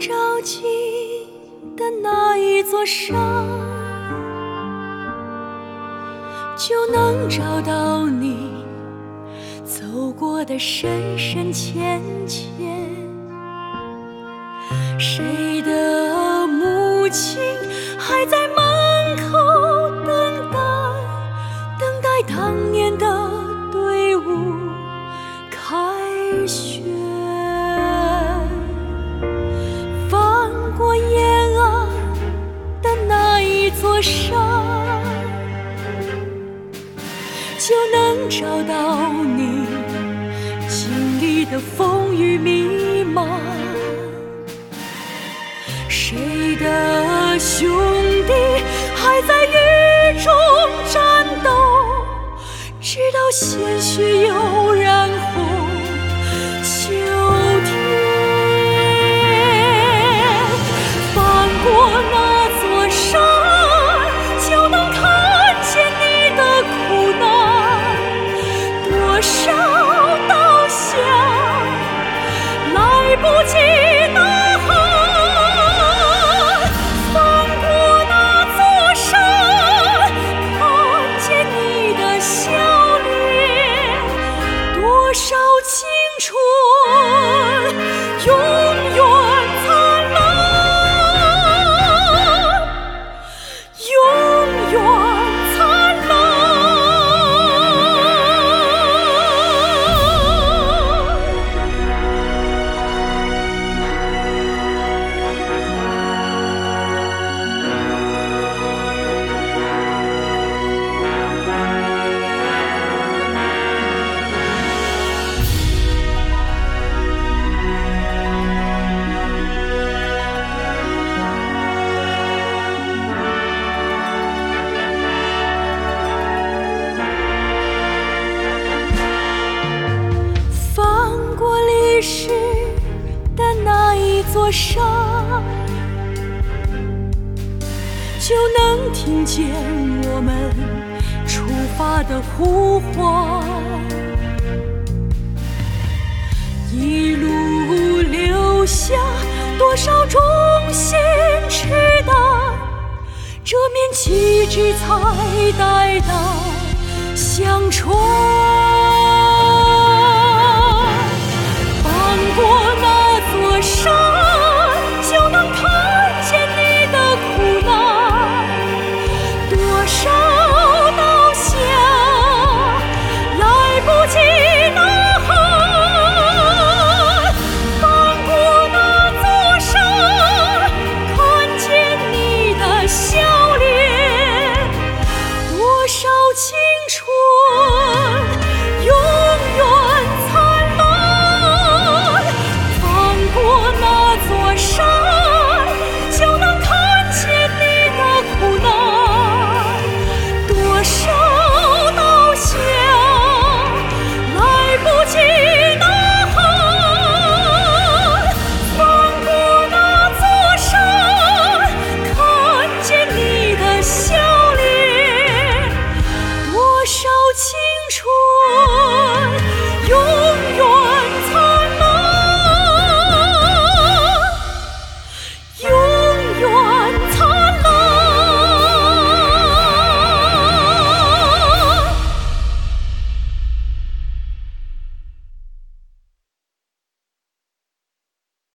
着急的那一座山，就能找到你走过的深深浅浅。谁的母亲还在？一座山，就能找到你经历的风雨迷茫。谁的兄弟还在雨中战斗，直到鲜血又对不起。座山，就能听见我们出发的呼唤。一路留下多少忠心赤胆，这面旗帜才代代相传。